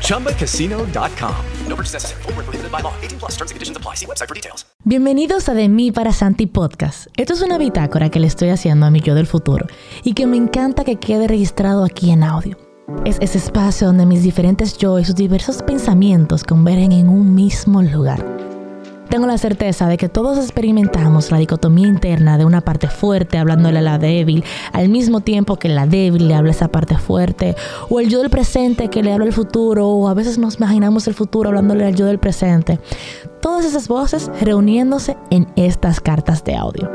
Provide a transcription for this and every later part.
ChumbaCasino.com. No purchase necessary. Full prohibited by law. 18 plus terms and conditions apply. See website for details. Bienvenidos a De mí para Santi Podcast. Esto es una bitácora que le estoy haciendo a mi yo del futuro y que me encanta que quede registrado aquí en audio. Es ese espacio donde mis diferentes yo y sus diversos pensamientos convergen en un mismo lugar tengo la certeza de que todos experimentamos la dicotomía interna de una parte fuerte hablándole a la débil, al mismo tiempo que la débil le habla a esa parte fuerte, o el yo del presente que le habla al futuro, o a veces nos imaginamos el futuro hablándole al yo del presente. Todas esas voces reuniéndose en estas cartas de audio.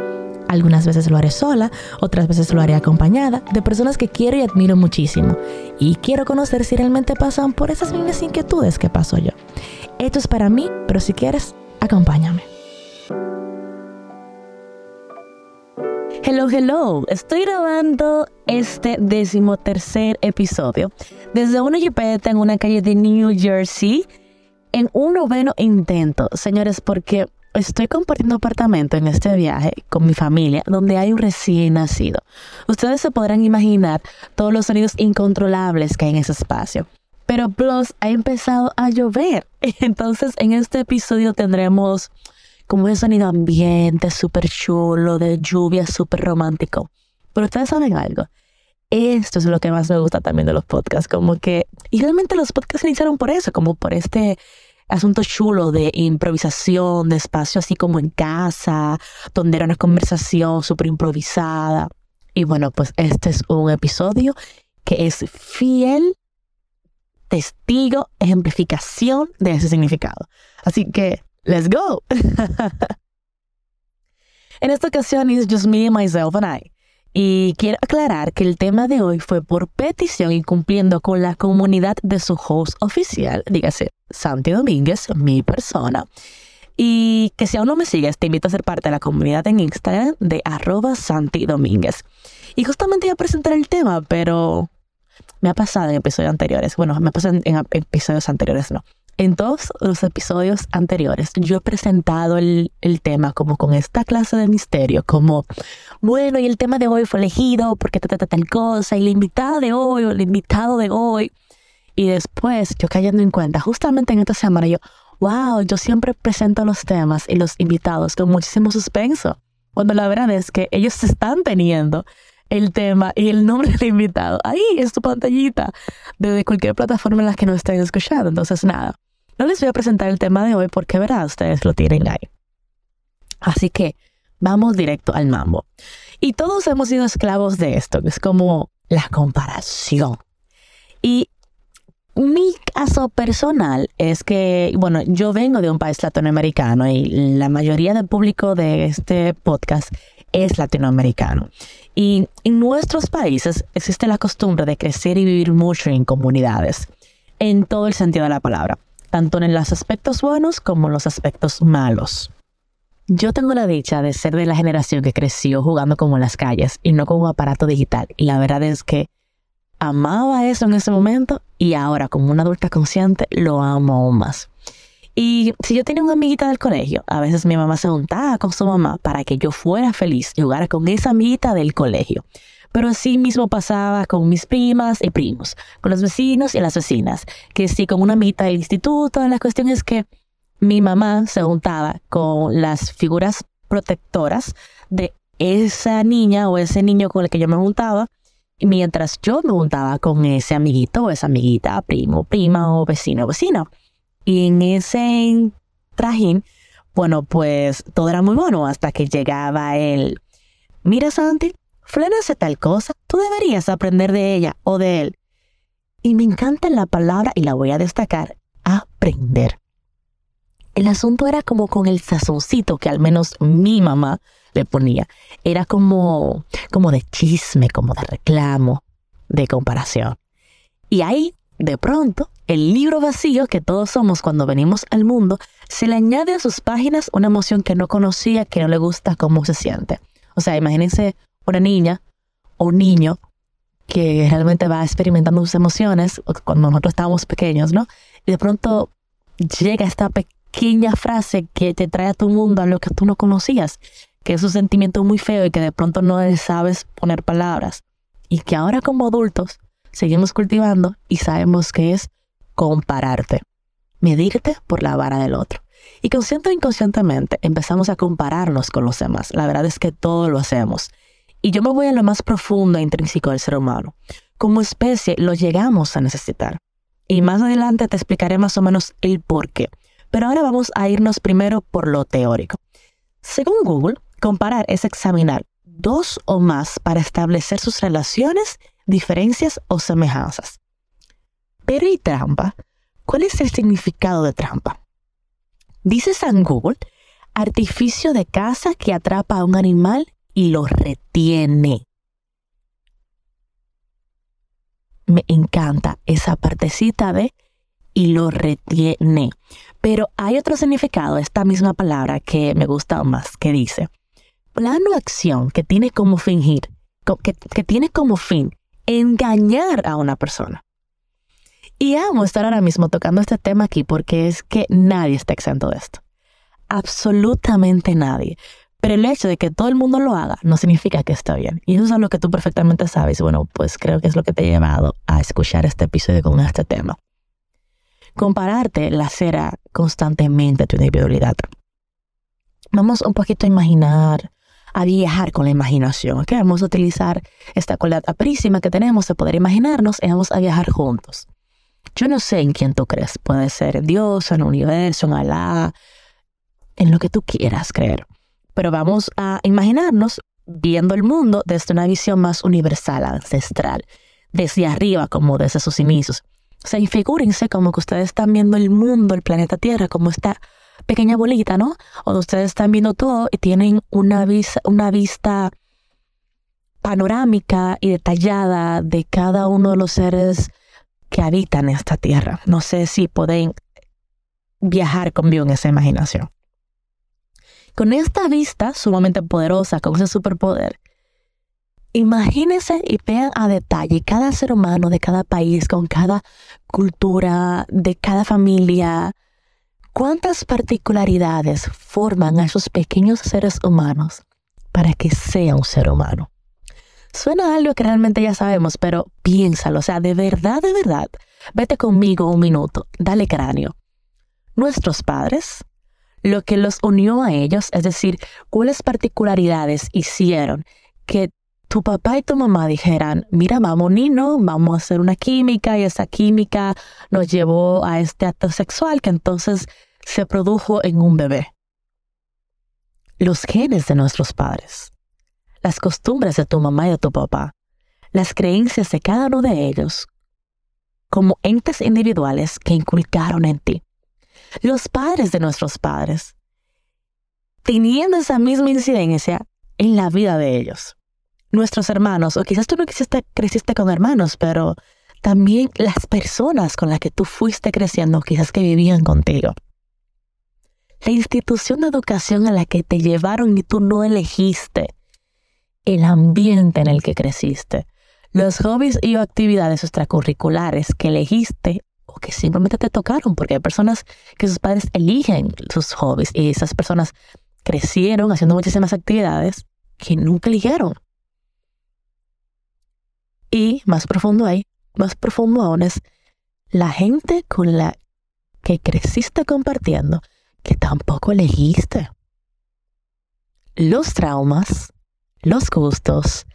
Algunas veces lo haré sola, otras veces lo haré acompañada de personas que quiero y admiro muchísimo. Y quiero conocer si realmente pasan por esas mismas inquietudes que paso yo. Esto es para mí, pero si quieres, Acompáñame. Hello, hello. Estoy grabando este decimotercer episodio desde una jipeta en una calle de New Jersey en un noveno intento, señores, porque estoy compartiendo apartamento en este viaje con mi familia donde hay un recién nacido. Ustedes se podrán imaginar todos los sonidos incontrolables que hay en ese espacio. Pero Plus ha empezado a llover. Entonces en este episodio tendremos como ese sonido ambiente súper chulo, de lluvia súper romántico. Pero ustedes saben algo. Esto es lo que más me gusta también de los podcasts. Como que, y realmente los podcasts iniciaron por eso, como por este asunto chulo de improvisación, de espacio así como en casa, donde era una conversación súper improvisada. Y bueno, pues este es un episodio que es fiel testigo, ejemplificación de ese significado. Así que, let's go. en esta ocasión es just me, myself and I. Y quiero aclarar que el tema de hoy fue por petición y cumpliendo con la comunidad de su host oficial, dígase Santi Domínguez, mi persona. Y que si aún no me sigues, te invito a ser parte de la comunidad en Instagram de arroba Santi Domínguez. Y justamente iba a presentar el tema, pero me ha pasado en episodios anteriores. Bueno, me ha pasado en, episodios anteriores, no. En todos los episodios anteriores yo he presentado el, el, tema como con esta clase de misterio, como, bueno, y el tema de hoy fue elegido porque trata tal cosa, y la invitada de hoy o el invitado de hoy. Y después yo cayendo en cuenta, justamente en esta semana yo, wow, yo siempre presento los temas y los invitados con muchísimo suspenso. Cuando la verdad es que ellos están teniendo el tema y el nombre del invitado ahí en su pantallita desde cualquier plataforma en la que nos estén escuchando. Entonces, nada, no les voy a presentar el tema de hoy porque, verá, ustedes lo tienen ahí. Así que vamos directo al mambo. Y todos hemos sido esclavos de esto, que es como la comparación. Y mi caso personal es que, bueno, yo vengo de un país latinoamericano y la mayoría del público de este podcast es latinoamericano. Y en nuestros países existe la costumbre de crecer y vivir mucho en comunidades, en todo el sentido de la palabra, tanto en los aspectos buenos como en los aspectos malos. Yo tengo la dicha de ser de la generación que creció jugando como en las calles y no con aparato digital. Y la verdad es que amaba eso en ese momento y ahora como una adulta consciente lo amo aún más. Y si yo tenía una amiguita del colegio, a veces mi mamá se juntaba con su mamá para que yo fuera feliz y jugara con esa amiguita del colegio. Pero así mismo pasaba con mis primas y primos, con los vecinos y las vecinas, que sí, con una amiguita del instituto, la cuestión es que mi mamá se juntaba con las figuras protectoras de esa niña o ese niño con el que yo me juntaba, mientras yo me juntaba con ese amiguito o esa amiguita, primo, prima o vecino o vecino. Y en ese trajín, Bueno, pues todo era muy bueno hasta que llegaba él. Mira, Santi, Flena hace tal cosa, tú deberías aprender de ella o de él. Y me encanta la palabra, y la voy a destacar, aprender. El asunto era como con el sazoncito que al menos mi mamá le ponía. Era como, como de chisme, como de reclamo, de comparación. Y ahí, de pronto, el libro vacío que todos somos cuando venimos al mundo, se le añade a sus páginas una emoción que no conocía, que no le gusta cómo se siente. O sea, imagínense una niña o un niño que realmente va experimentando sus emociones cuando nosotros estábamos pequeños, ¿no? Y de pronto llega esta pequeña frase que te trae a tu mundo a lo que tú no conocías, que es un sentimiento muy feo y que de pronto no sabes poner palabras. Y que ahora como adultos seguimos cultivando y sabemos que es compararte, medirte por la vara del otro. Y consciente o inconscientemente empezamos a compararnos con los demás. La verdad es que todo lo hacemos. Y yo me voy a lo más profundo e intrínseco del ser humano. Como especie lo llegamos a necesitar. Y más adelante te explicaré más o menos el por qué. Pero ahora vamos a irnos primero por lo teórico. Según Google, comparar es examinar dos o más para establecer sus relaciones, diferencias o semejanzas. Pero ¿y trampa? ¿Cuál es el significado de trampa? Dice San Google, artificio de caza que atrapa a un animal y lo retiene. Me encanta esa partecita de y lo retiene. Pero hay otro significado esta misma palabra que me gusta más, que dice, plano acción que tiene como fingir, que, que tiene como fin engañar a una persona. Y amo estar ahora mismo tocando este tema aquí porque es que nadie está exento de esto. Absolutamente nadie. Pero el hecho de que todo el mundo lo haga no significa que está bien. Y eso es lo que tú perfectamente sabes. Bueno, pues creo que es lo que te ha llevado a escuchar este episodio con este tema. Compararte lacera constantemente tu individualidad. Vamos un poquito a imaginar, a viajar con la imaginación. ¿ok? Vamos a utilizar esta cualidad aprísima que tenemos de poder imaginarnos y vamos a viajar juntos. Yo no sé en quién tú crees. Puede ser Dios, en el universo, en Alá, en lo que tú quieras creer. Pero vamos a imaginarnos viendo el mundo desde una visión más universal, ancestral, desde arriba, como desde sus inicios. O sea, como que ustedes están viendo el mundo, el planeta Tierra, como esta pequeña bolita, ¿no? O ustedes están viendo todo y tienen una, una vista panorámica y detallada de cada uno de los seres que habitan esta tierra. No sé si pueden viajar conmigo en esa imaginación. Con esta vista sumamente poderosa, con ese superpoder, imagínense y vean a detalle cada ser humano de cada país, con cada cultura, de cada familia, cuántas particularidades forman a esos pequeños seres humanos para que sea un ser humano. Suena algo que realmente ya sabemos, pero piénsalo, o sea, de verdad, de verdad, vete conmigo un minuto, dale cráneo. Nuestros padres, lo que los unió a ellos, es decir, cuáles particularidades hicieron que tu papá y tu mamá dijeran, mira, vamos, Nino, vamos a hacer una química y esa química nos llevó a este acto sexual que entonces se produjo en un bebé. Los genes de nuestros padres, las costumbres de tu mamá y de tu papá, las creencias de cada uno de ellos, como entes individuales que inculcaron en ti los padres de nuestros padres, teniendo esa misma incidencia en la vida de ellos. Nuestros hermanos, o quizás tú no creciste, con hermanos, pero también las personas con las que tú fuiste creciendo, quizás que vivían contigo. La institución de educación a la que te llevaron y tú no elegiste. El ambiente en el que creciste. Los hobbies y actividades extracurriculares que elegiste o que simplemente te tocaron, porque hay personas que sus padres eligen sus hobbies y esas personas crecieron haciendo muchísimas actividades que nunca eligieron. Y más profundo ahí, más profundo aún es la gente con la que creciste compartiendo que tampoco elegiste. Los traumas, los gustos,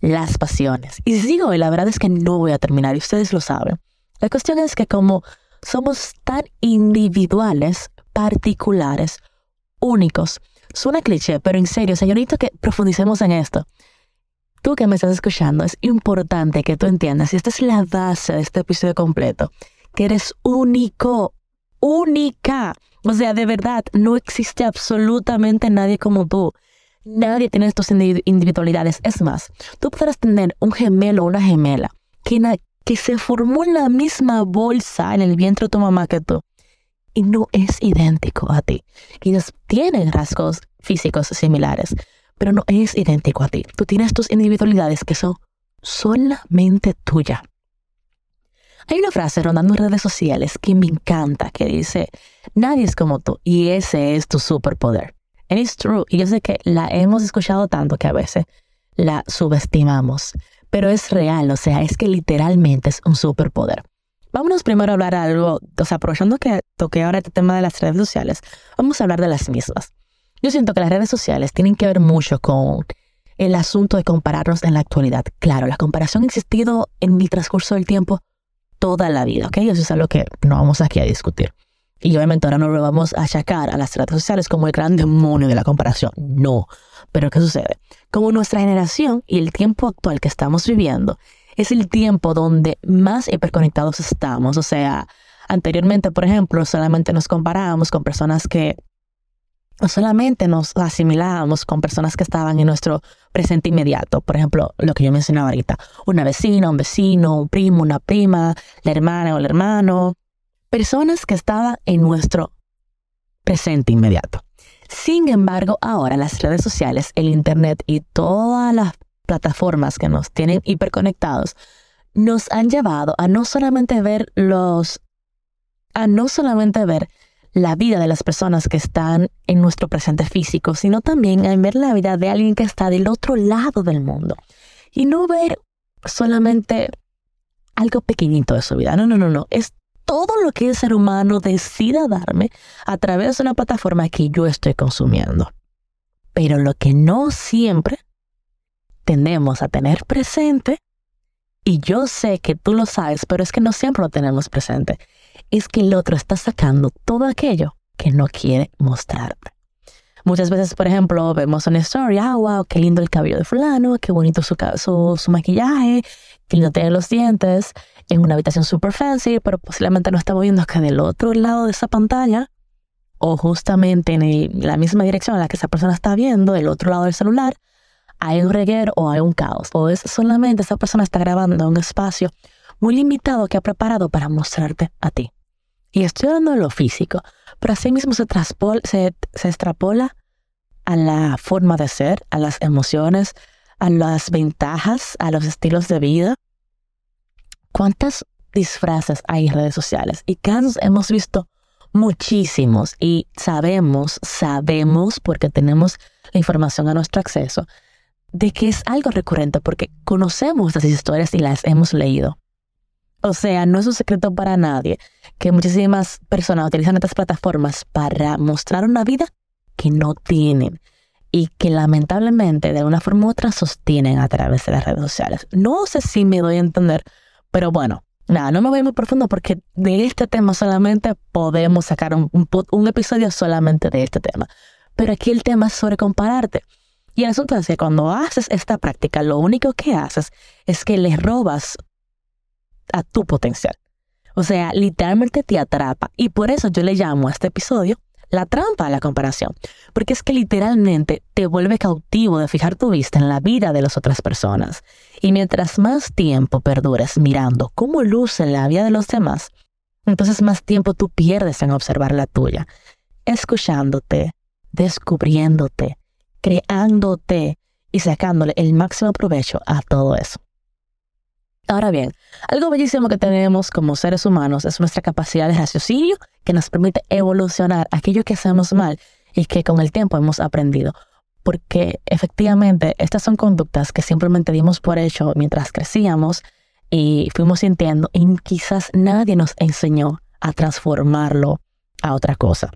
las pasiones. Y sigo, y la verdad es que no voy a terminar, y ustedes lo saben. La cuestión es que como somos tan individuales, particulares, únicos. Suena cliché, pero en serio, señorito, que profundicemos en esto. Tú que me estás escuchando, es importante que tú entiendas, y esta es la base de este episodio completo, que eres único, única. O sea, de verdad, no existe absolutamente nadie como tú. Nadie tiene estas individualidades. Es más, tú podrás tener un gemelo o una gemela que, que se formó en la misma bolsa en el vientre de tu mamá que tú y no es idéntico a ti. Quizás tienen rasgos físicos similares, pero no es idéntico a ti. Tú tienes tus individualidades que son solamente tuyas. Hay una frase rondando en redes sociales que me encanta, que dice, nadie es como tú y ese es tu superpoder. And it's true. Y yo sé que la hemos escuchado tanto que a veces la subestimamos, pero es real, o sea, es que literalmente es un superpoder. Vámonos primero a hablar algo, o sea, aprovechando que toqué ahora este tema de las redes sociales, vamos a hablar de las mismas. Yo siento que las redes sociales tienen que ver mucho con el asunto de compararnos en la actualidad. Claro, la comparación ha existido en mi transcurso del tiempo toda la vida, ¿ok? Eso es algo que no vamos aquí a discutir. Y obviamente ahora no lo vamos a achacar a las redes sociales como el gran demonio de la comparación. No. Pero ¿qué sucede? Como nuestra generación y el tiempo actual que estamos viviendo es el tiempo donde más hiperconectados estamos. O sea, anteriormente, por ejemplo, solamente nos comparábamos con personas que no solamente nos asimilábamos con personas que estaban en nuestro presente inmediato. Por ejemplo, lo que yo mencionaba ahorita, una vecina, un vecino, un primo, una prima, la hermana o el hermano. Personas que estaban en nuestro presente inmediato. Sin embargo, ahora las redes sociales, el Internet y todas las plataformas que nos tienen hiperconectados nos han llevado a no solamente ver los a no solamente ver la vida de las personas que están en nuestro presente físico, sino también a ver la vida de alguien que está del otro lado del mundo. Y no ver solamente algo pequeñito de su vida. No, no, no, no. Es todo lo que el ser humano decida darme a través de una plataforma que yo estoy consumiendo. Pero lo que no siempre tendemos a tener presente, y yo sé que tú lo sabes, pero es que no siempre lo tenemos presente, es que el otro está sacando todo aquello que no quiere mostrarte. Muchas veces, por ejemplo, vemos una story, ah, wow, qué lindo el cabello de fulano, qué bonito su, su, su maquillaje, qué lindo tiene los dientes, en una habitación super fancy, pero posiblemente no estamos viendo que del otro lado de esa pantalla, o justamente en la misma dirección en la que esa persona está viendo, del otro lado del celular, hay un reguero o hay un caos. O es solamente esa persona está grabando un espacio muy limitado que ha preparado para mostrarte a ti. Y estoy hablando de lo físico, pero así mismo se, se, se extrapola a la forma de ser, a las emociones, a las ventajas, a los estilos de vida. ¿Cuántas disfraces hay en redes sociales? Y casos hemos visto muchísimos y sabemos, sabemos, porque tenemos la información a nuestro acceso, de que es algo recurrente porque conocemos estas historias y las hemos leído. O sea, no es un secreto para nadie que muchísimas personas utilizan estas plataformas para mostrar una vida que no tienen y que lamentablemente de una forma u otra sostienen a través de las redes sociales. No sé si me doy a entender, pero bueno, nada, no me voy muy profundo porque de este tema solamente podemos sacar un, un episodio solamente de este tema. Pero aquí el tema es sobre compararte. Y el asunto es que cuando haces esta práctica, lo único que haces es que le robas a tu potencial. O sea, literalmente te atrapa. Y por eso yo le llamo a este episodio la trampa de la comparación. Porque es que literalmente te vuelve cautivo de fijar tu vista en la vida de las otras personas. Y mientras más tiempo perdures mirando cómo luce la vida de los demás, entonces más tiempo tú pierdes en observar la tuya, escuchándote, descubriéndote, creándote y sacándole el máximo provecho a todo eso. Ahora bien, algo bellísimo que tenemos como seres humanos es nuestra capacidad de raciocinio que nos permite evolucionar aquello que hacemos mal y que con el tiempo hemos aprendido. Porque efectivamente estas son conductas que simplemente dimos por hecho mientras crecíamos y fuimos sintiendo y quizás nadie nos enseñó a transformarlo a otra cosa.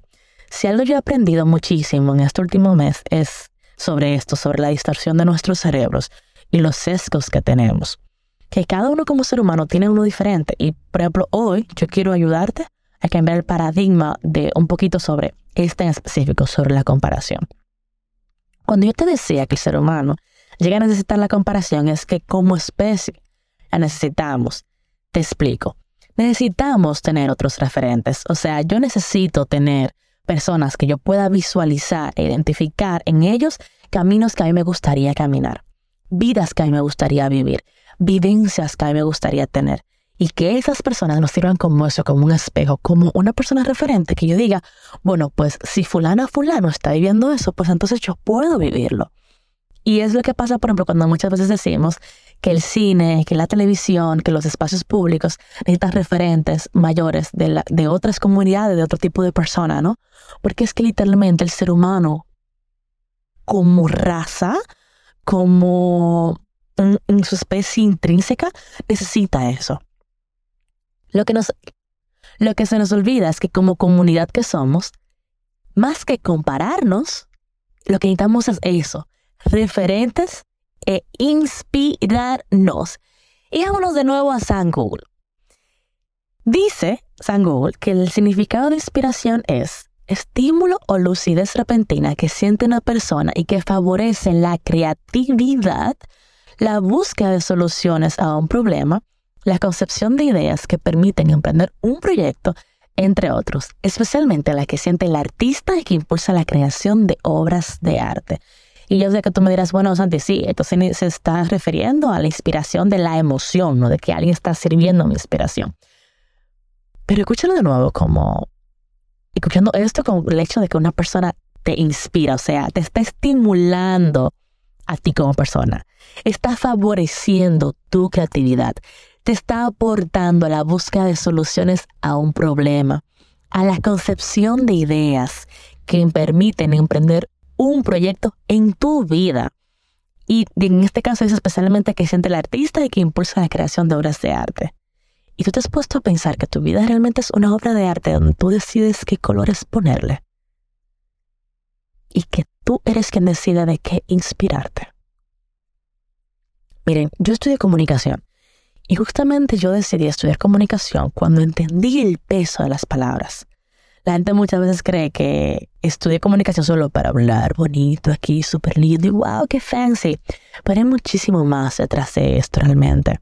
Si algo yo he aprendido muchísimo en este último mes es sobre esto, sobre la distorsión de nuestros cerebros y los sesgos que tenemos. Que cada uno como ser humano tiene uno diferente. Y, por ejemplo, hoy yo quiero ayudarte a cambiar el paradigma de un poquito sobre esta en específico sobre la comparación. Cuando yo te decía que el ser humano llega a necesitar la comparación es que como especie la necesitamos. Te explico. Necesitamos tener otros referentes. O sea, yo necesito tener personas que yo pueda visualizar e identificar en ellos caminos que a mí me gustaría caminar, vidas que a mí me gustaría vivir, vivencias que a mí me gustaría tener. Y que esas personas nos sirvan como eso, como un espejo, como una persona referente, que yo diga, bueno, pues si fulano fulano está viviendo eso, pues entonces yo puedo vivirlo. Y es lo que pasa, por ejemplo, cuando muchas veces decimos que el cine, que la televisión, que los espacios públicos necesitan referentes mayores de, de otras comunidades, de otro tipo de persona, ¿no? Porque es que literalmente el ser humano, como raza, como en, su especie intrínseca, necesita eso. Lo que, nos, lo que se nos olvida es que como comunidad que somos, más que compararnos, lo que necesitamos es eso, referentes e inspirarnos. Y vámonos de nuevo a San Google. Dice San Google que el significado de inspiración es estímulo o lucidez repentina que siente una persona y que favorece la creatividad, la búsqueda de soluciones a un problema, la concepción de ideas que permiten emprender un proyecto, entre otros, especialmente la que siente el artista y que impulsa la creación de obras de arte. Y yo sé que tú me dirás, bueno, Santi, sí, entonces se está refiriendo a la inspiración de la emoción, ¿no? De que alguien está sirviendo mi inspiración. Pero escúchalo de nuevo como, escuchando esto como el hecho de que una persona te inspira, o sea, te está estimulando a ti como persona, está favoreciendo tu creatividad, te está aportando a la búsqueda de soluciones a un problema, a la concepción de ideas que permiten emprender un proyecto en tu vida. Y en este caso es especialmente que siente el artista y que impulsa la creación de obras de arte. Y tú te has puesto a pensar que tu vida realmente es una obra de arte donde tú decides qué colores ponerle. Y que tú eres quien decide de qué inspirarte. Miren, yo estudié comunicación. Y justamente yo decidí estudiar comunicación cuando entendí el peso de las palabras. La gente muchas veces cree que estudié comunicación solo para hablar bonito aquí, súper lindo y wow, qué fancy. Pero hay muchísimo más detrás de esto realmente.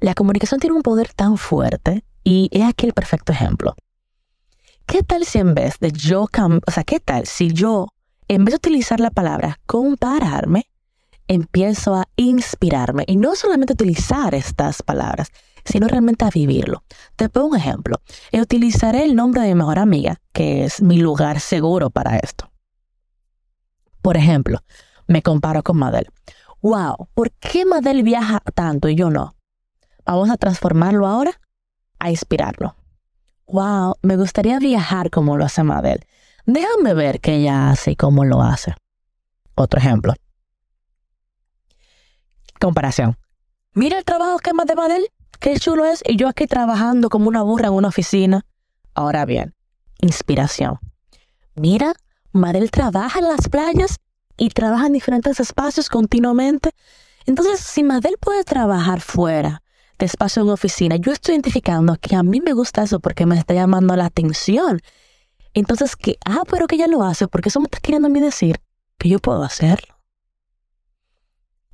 La comunicación tiene un poder tan fuerte y es aquí el perfecto ejemplo. ¿Qué tal si en vez de yo, o sea, qué tal si yo, en vez de utilizar la palabra compararme, empiezo a inspirarme y no solamente utilizar estas palabras, sino realmente a vivirlo. Te pongo un ejemplo. Utilizaré el nombre de mi mejor amiga, que es mi lugar seguro para esto. Por ejemplo, me comparo con Madel. Wow, ¿por qué Madel viaja tanto y yo no? Vamos a transformarlo ahora a inspirarlo. Wow, me gustaría viajar como lo hace Madel. Déjame ver qué ella hace y cómo lo hace. Otro ejemplo. Comparación. Mira el trabajo que más de Madel qué chulo es, y yo aquí trabajando como una burra en una oficina. Ahora bien, inspiración. Mira, Marel trabaja en las playas y trabaja en diferentes espacios continuamente. Entonces, si Madel puede trabajar fuera de espacio en oficina, yo estoy identificando que a mí me gusta eso porque me está llamando la atención. Entonces, que, ah, pero que ella lo hace, porque eso me está queriendo a mí decir que yo puedo hacerlo.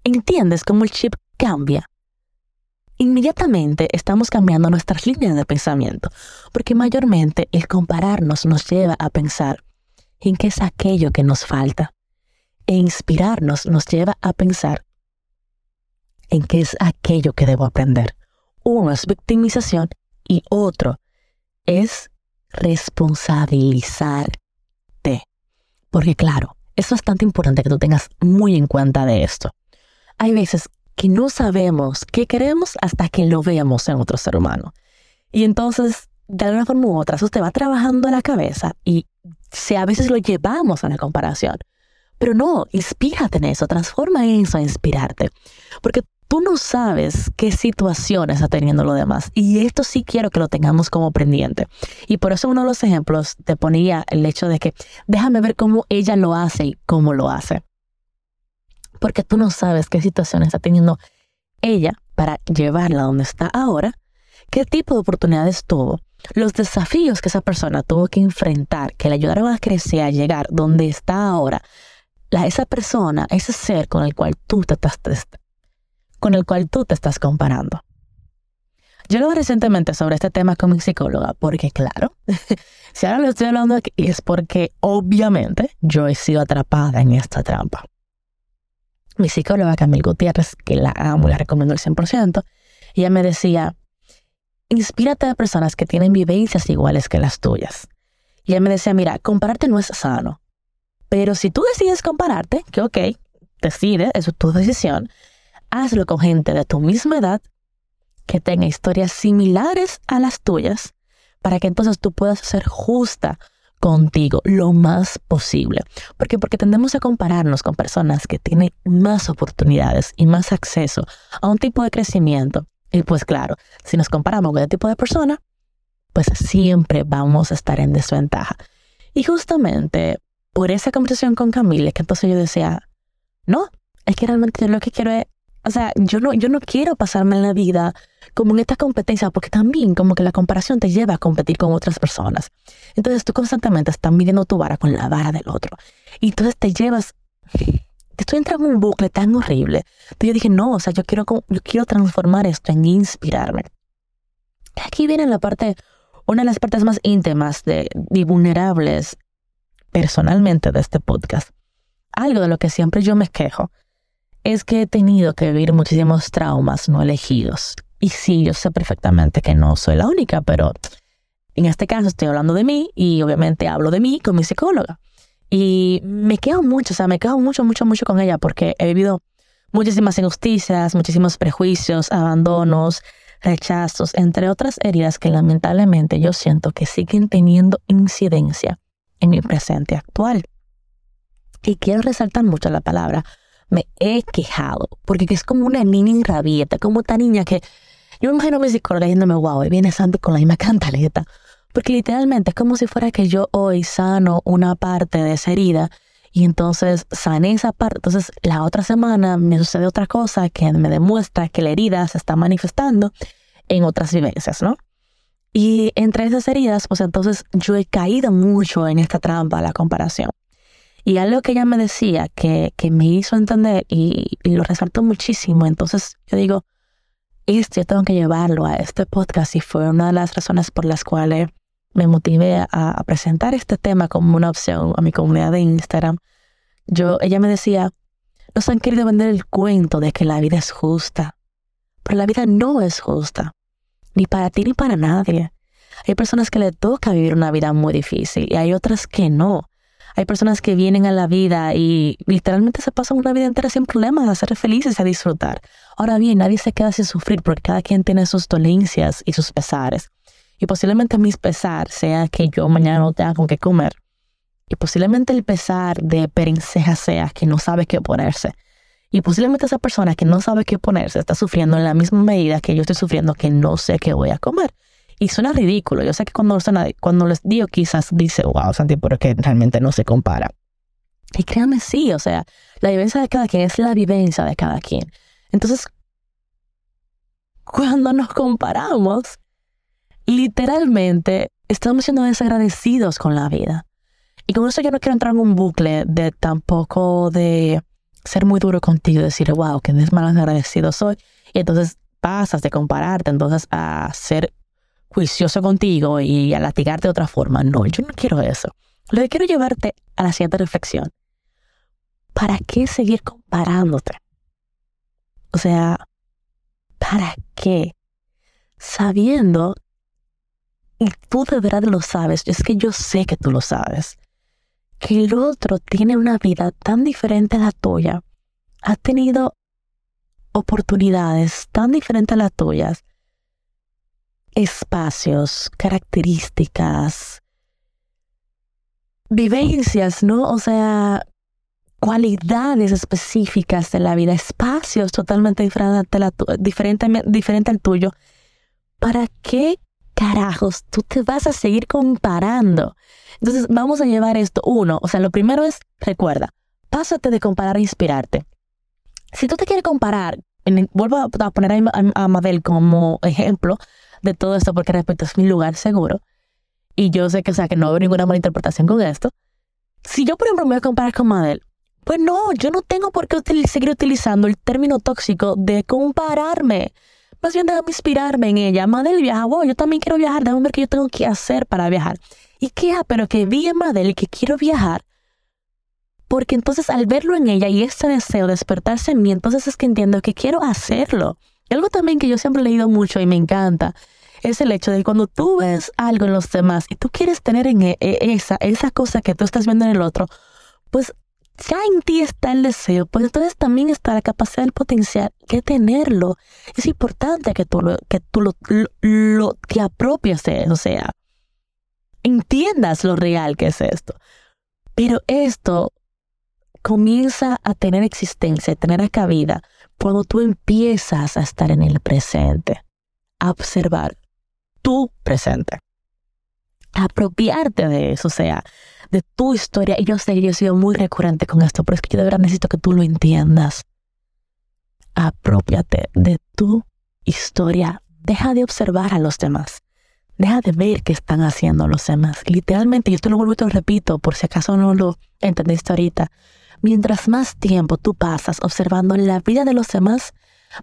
¿Entiendes cómo el chip cambia? inmediatamente estamos cambiando nuestras líneas de pensamiento, porque mayormente el compararnos nos lleva a pensar en qué es aquello que nos falta, e inspirarnos nos lleva a pensar en qué es aquello que debo aprender. Uno es victimización y otro es responsabilizarte. Porque claro, es bastante importante que tú tengas muy en cuenta de esto. Hay veces que no sabemos qué queremos hasta que lo veamos en otro ser humano. Y entonces, de alguna forma u otra, eso te va trabajando la cabeza y si a veces lo llevamos a la comparación. Pero no, inspírate en eso, transforma eso a inspirarte. Porque tú no sabes qué situación está teniendo lo demás. Y esto sí quiero que lo tengamos como pendiente. Y por eso uno de los ejemplos te ponía el hecho de que déjame ver cómo ella lo hace y cómo lo hace porque tú no sabes qué situación está teniendo ella para llevarla donde está ahora, qué tipo de oportunidades tuvo los desafíos que esa persona tuvo que enfrentar, que le ayudaron a crecer, a llegar donde está ahora, la, esa persona, ese ser con el cual tú te estás, con el cual tú te estás comparando. Yo lo recientemente sobre este tema con mi psicóloga, porque claro, si ahora lo estoy hablando aquí es porque obviamente yo he sido atrapada en esta trampa. Mi psicóloga Camille Gutiérrez, que la amo y la recomiendo al 100%, ella me decía, inspírate de personas que tienen vivencias iguales que las tuyas. Y ella me decía, mira, compararte no es sano. Pero si tú decides compararte, que ok, decide, eso es tu decisión, hazlo con gente de tu misma edad que tenga historias similares a las tuyas para que entonces tú puedas ser justa contigo lo más posible. ¿Por qué? Porque tendemos a compararnos con personas que tienen más oportunidades y más acceso a un tipo de crecimiento. Y pues claro, si nos comparamos con ese tipo de persona, pues siempre vamos a estar en desventaja. Y justamente por esa conversación con Camille, que entonces yo decía, no, es que realmente yo lo que quiero es o sea, yo no, yo no quiero pasarme en la vida como en esta competencia, porque también como que la comparación te lleva a competir con otras personas. Entonces tú constantemente estás midiendo tu vara con la vara del otro. Y entonces te llevas, te estoy entrando en un bucle tan horrible. Entonces yo dije, no, o sea, yo quiero, yo quiero transformar esto en inspirarme. Aquí viene la parte, una de las partes más íntimas de, y vulnerables personalmente de este podcast. Algo de lo que siempre yo me quejo es que he tenido que vivir muchísimos traumas no elegidos. Y sí, yo sé perfectamente que no soy la única, pero en este caso estoy hablando de mí y obviamente hablo de mí con mi psicóloga. Y me quedo mucho, o sea, me quedo mucho, mucho, mucho con ella porque he vivido muchísimas injusticias, muchísimos prejuicios, abandonos, rechazos, entre otras heridas que lamentablemente yo siento que siguen teniendo incidencia en mi presente actual. Y quiero resaltar mucho la palabra me he quejado, porque es como una niña rabieta, como esta niña que yo me imagino a mi psicóloga diciéndome, wow, viene Santi con la misma cantaleta, porque literalmente es como si fuera que yo hoy sano una parte de esa herida y entonces sané esa parte, entonces la otra semana me sucede otra cosa que me demuestra que la herida se está manifestando en otras vivencias, ¿no? Y entre esas heridas, pues entonces yo he caído mucho en esta trampa, la comparación. Y algo que ella me decía que, que me hizo entender y, lo resaltó muchísimo. Entonces yo digo, esto yo tengo que llevarlo a este podcast y fue una de las razones por las cuales me motivé a, a presentar este tema como una opción a mi comunidad de Instagram. Yo, ella me decía, nos han querido vender el cuento de que la vida es justa, pero la vida no es justa, ni para ti ni para nadie. Hay personas que le toca vivir una vida muy difícil y hay otras que no. Hay personas que vienen a la vida y literalmente se pasan una vida entera sin problemas, a ser felices, a disfrutar. Ahora bien, nadie se queda sin sufrir porque cada quien tiene sus dolencias y sus pesares. Y posiblemente mi pesar sea que yo mañana no tenga con qué comer. Y posiblemente el pesar de perenceja sea que no sabe qué ponerse. Y posiblemente esa persona que no sabe qué ponerse está sufriendo en la misma medida que yo estoy sufriendo que no sé qué voy a comer. Y suena ridículo. Yo sé que cuando, cuando les digo quizás dice, wow, Santi, pero es que realmente no se compara. Y créanme, sí, o sea, la vivencia de cada quien es la vivencia de cada quien. Entonces, cuando nos comparamos, literalmente estamos siendo desagradecidos con la vida. Y con eso yo no quiero entrar en un bucle de tampoco de ser muy duro contigo decir, wow, que desagradecido soy. Y entonces pasas de compararte entonces a ser juicioso contigo y a latigarte de otra forma. No, yo no quiero eso. Lo que quiero llevarte a la siguiente reflexión. ¿Para qué seguir comparándote? O sea, ¿para qué? Sabiendo, y tú de verdad lo sabes, es que yo sé que tú lo sabes, que el otro tiene una vida tan diferente a la tuya, ha tenido oportunidades tan diferentes a las tuyas, espacios, características, vivencias, ¿no? O sea, cualidades específicas de la vida, espacios totalmente diferentes diferente, al tuyo. ¿Para qué carajos tú te vas a seguir comparando? Entonces, vamos a llevar esto. Uno, o sea, lo primero es, recuerda, pásate de comparar a inspirarte. Si tú te quieres comparar, vuelvo a poner a, a Mabel como ejemplo, de todo esto porque repito, es mi lugar seguro. Y yo sé que, o sea, que no veo ninguna mala interpretación con esto. Si yo, por ejemplo, me voy a comparar con Madel, pues no, yo no tengo por qué seguir utilizando el término tóxico de compararme. Más bien déjame inspirarme en ella. Madel viaja, wow, yo también quiero viajar, déjame ver qué yo tengo que hacer para viajar. Y qué, ah, pero que vi en Madel que quiero viajar, porque entonces al verlo en ella y este deseo despertarse en mí, entonces es que entiendo que quiero hacerlo. Y algo también que yo siempre he leído mucho y me encanta es el hecho de cuando tú ves algo en los demás y tú quieres tener en e- e- esa, esa cosa que tú estás viendo en el otro, pues ya en ti está el deseo, pues entonces también está la capacidad, el potencial que tenerlo. Es importante que tú lo, que tú lo- lo- te apropies de eso, o sea, entiendas lo real que es esto. Pero esto comienza a tener existencia, a tener cabida, cuando tú empiezas a estar en el presente, a observar tu presente, apropiarte de eso, o sea, de tu historia. Y yo sé que yo he sido muy recurrente con esto, pero es que yo de verdad necesito que tú lo entiendas. Apropiate de tu historia. Deja de observar a los demás. Deja de ver qué están haciendo los demás. Literalmente, yo te lo vuelvo y te lo repito, por si acaso no lo entendiste ahorita. Mientras más tiempo tú pasas observando la vida de los demás,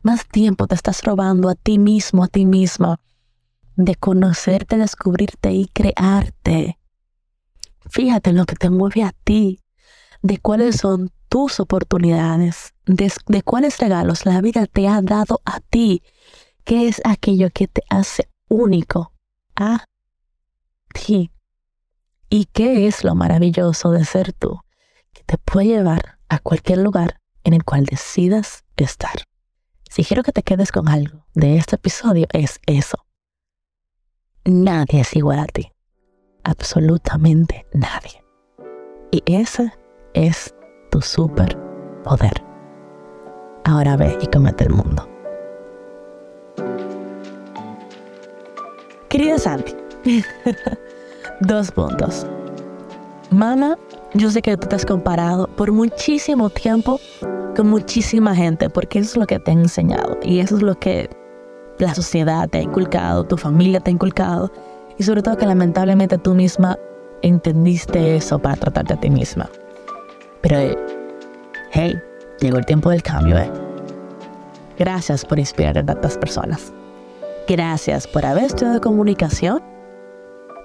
más tiempo te estás robando a ti mismo, a ti misma, de conocerte, descubrirte y crearte. Fíjate en lo que te mueve a ti, de cuáles son tus oportunidades, de, cuáles regalos la vida te ha dado a ti, qué es aquello que te hace único a ti. ¿Y qué es lo maravilloso de ser tú? Que te puede llevar a cualquier lugar en el cual decidas estar. Si quiero que te quedes con algo de este episodio es eso. Nadie es igual a ti. Absolutamente nadie. Y ese es tu superpoder. Ahora ve y comete el mundo. Querida Santi, dos puntos. Mana, yo sé que tú te has comparado por muchísimo tiempo con muchísima gente, porque eso es lo que te han enseñado y eso es lo que la sociedad te ha inculcado, tu familia te ha inculcado y sobre todo que lamentablemente tú misma entendiste eso para tratarte a ti misma. Pero, eh, hey, llegó el tiempo del cambio, ¿eh? Gracias por inspirar a tantas personas. Gracias por haber estudiado comunicación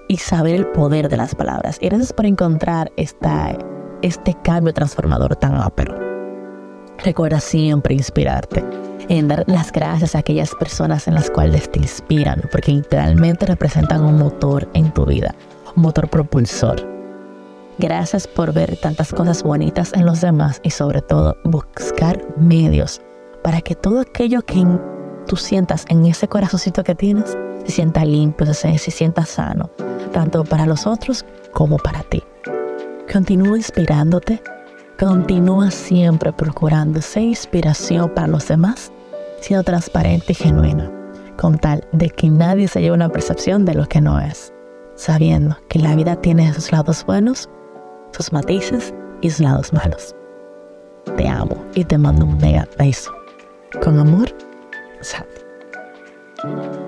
y saber el poder de las palabras. Y gracias por encontrar esta, este cambio transformador tan ápero. Recuerda siempre inspirarte en dar las gracias a aquellas personas en las cuales te inspiran, porque literalmente representan un motor en tu vida, un motor propulsor. Gracias por ver tantas cosas bonitas en los demás y sobre todo buscar medios para que todo aquello que tú sientas en ese corazoncito que tienes se sienta limpio, se, se sienta sano, tanto para los otros como para ti. Continúa inspirándote, continúa siempre procurando ser inspiración para los demás, siendo transparente y genuina, con tal de que nadie se lleve una percepción de lo que no es, sabiendo que la vida tiene sus lados buenos, sus matices y sus lados malos. Te amo y te mando un mega beso. Con amor, Santi.